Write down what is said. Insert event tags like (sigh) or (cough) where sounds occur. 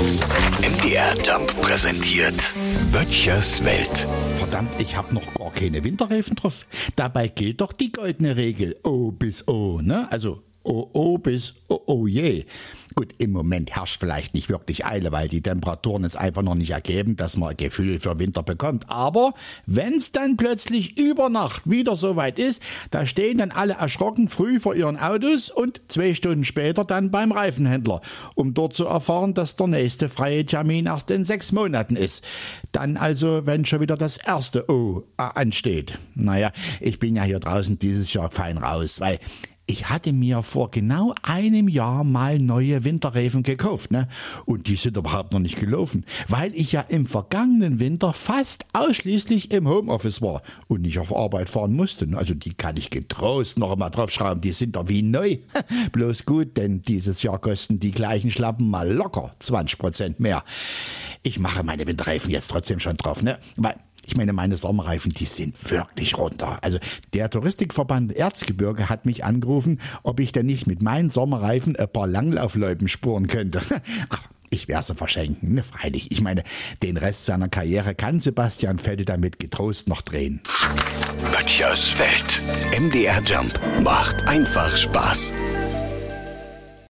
MDR Jump präsentiert Böttchers Welt. Verdammt, ich hab noch gar keine Winterreifen drauf. Dabei gilt doch die goldene Regel O bis O, ne? Also O, O bis O, O je. Gut, im Moment herrscht vielleicht nicht wirklich Eile, weil die Temperaturen es einfach noch nicht ergeben, dass man ein Gefühl für Winter bekommt. Aber wenn's dann plötzlich über Nacht wieder soweit ist, da stehen dann alle erschrocken früh vor ihren Autos und zwei Stunden später dann beim Reifenhändler, um dort zu erfahren, dass der nächste freie Termin erst in sechs Monaten ist. Dann also, wenn schon wieder das erste O ansteht. Naja, ich bin ja hier draußen dieses Jahr fein raus, weil ich hatte mir vor genau einem Jahr mal neue Winterreifen gekauft, ne? Und die sind überhaupt noch nicht gelaufen, weil ich ja im vergangenen Winter fast ausschließlich im Homeoffice war und nicht auf Arbeit fahren musste. Also die kann ich getrost noch einmal draufschrauben, die sind doch wie neu. (laughs) Bloß gut, denn dieses Jahr kosten die gleichen Schlappen mal locker 20 Prozent mehr. Ich mache meine Winterreifen jetzt trotzdem schon drauf, ne? Weil ich meine, meine Sommerreifen, die sind wirklich runter. Also der Touristikverband Erzgebirge hat mich angerufen, ob ich denn nicht mit meinen Sommerreifen ein paar Langlaufläupen spuren könnte. (laughs) Ach, ich werde sie verschenken, ne, freilich. Ich meine, den Rest seiner Karriere kann Sebastian Vettel damit getrost noch drehen. Böttchers Welt. MDR Jump macht einfach Spaß.